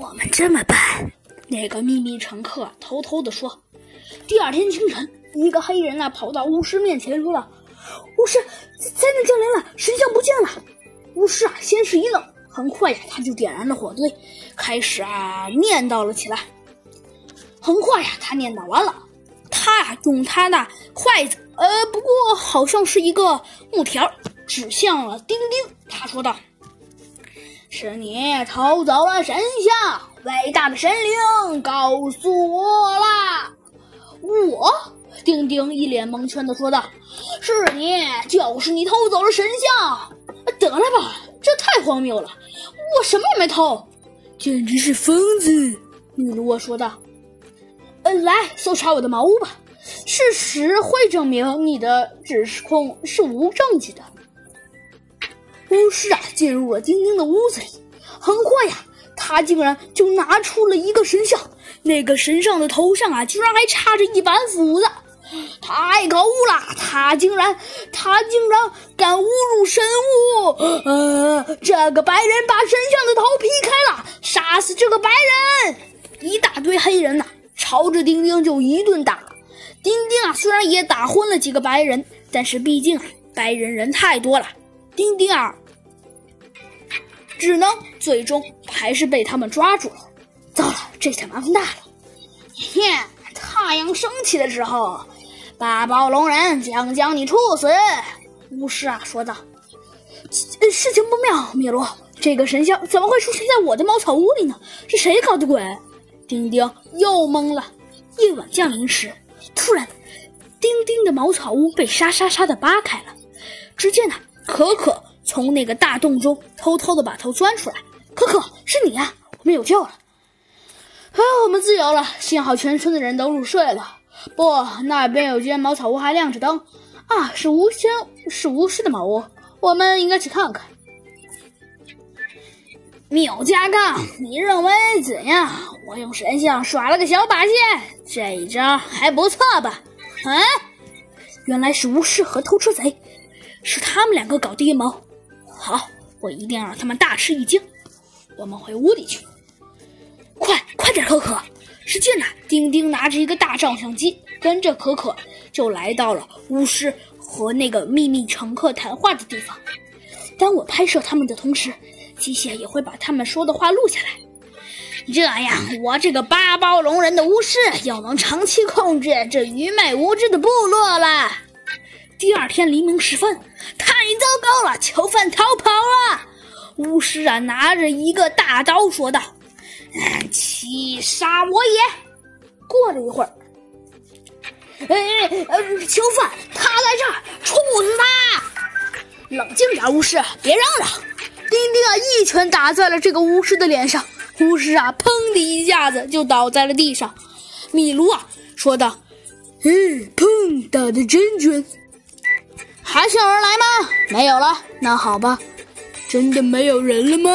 我们这么办？那个秘密乘客偷偷的说。第二天清晨，一个黑人呢跑到巫师面前说道：“巫师，灾难降临了，神像不见了。”巫师啊，先是一愣，很快呀，他就点燃了火堆，开始啊念叨了起来。很快呀，他念叨完了，他呀用他那筷子，呃，不过好像是一个木条，指向了丁丁。他说道：“是你偷走了神像，伟大的神灵告诉我啦。”我，丁丁一脸蒙圈的说道：“是你，就是你偷走了神像。”得了吧，这太荒谬了！我什么也没偷，简直是疯子！女罗说道。呃，来搜查我的茅屋吧，事实会证明你的指控是无证据的。巫师啊，进入了丁丁的屋子里，很快呀，他竟然就拿出了一个神像，那个神像的头上啊，居然还插着一把斧子。太可恶了！他竟然，他竟然敢侮辱神物！呃，这个白人把神像的头劈开了，杀死这个白人！一大堆黑人呐，朝着丁丁就一顿打。丁丁啊，虽然也打昏了几个白人，但是毕竟啊，白人人太多了，丁丁啊，只能最终还是被他们抓住了。糟了，这下麻烦大了！嘿，太阳升起的时候。八宝龙人将将你处死，巫师啊说道。事情不妙，米罗，这个神像怎么会出现在我的茅草屋里呢？是谁搞的鬼？丁丁又懵了。夜晚降临时，突然，丁丁的茅草屋被沙沙沙的扒开了。只见呢，可可从那个大洞中偷偷的把头钻出来。可可，是你呀！我们有救了。啊，我们自由了！幸好全村的人都入睡了。不，那边有间茅草屋还亮着灯，啊，是巫仙，是巫师的茅屋，我们应该去看看。缪加杠，你认为怎样？我用神像耍了个小把戏，这一招还不错吧？啊，原来是巫师和偷车贼，是他们两个搞的阴谋。好，我一定要让他们大吃一惊。我们回屋里去，快，快点，可可。只见呐，丁丁拿着一个大照相机，跟着可可就来到了巫师和那个秘密乘客谈话的地方。当我拍摄他们的同时，机械也会把他们说的话录下来。这样，我这个八包龙人的巫师又能长期控制这愚昧无知的部落了。第二天黎明时分，太糟糕了，囚犯逃跑了。巫师啊，拿着一个大刀说道。七杀我也！过了一会儿，哎呃，囚犯他在这儿，处死他！冷静点，巫师，别嚷嚷！丁丁啊，一拳打在了这个巫师的脸上，巫师啊，砰的一下子就倒在了地上。米卢啊，说道：“嗯，砰，打的真准。还是有人来吗？没有了。那好吧，真的没有人了吗？”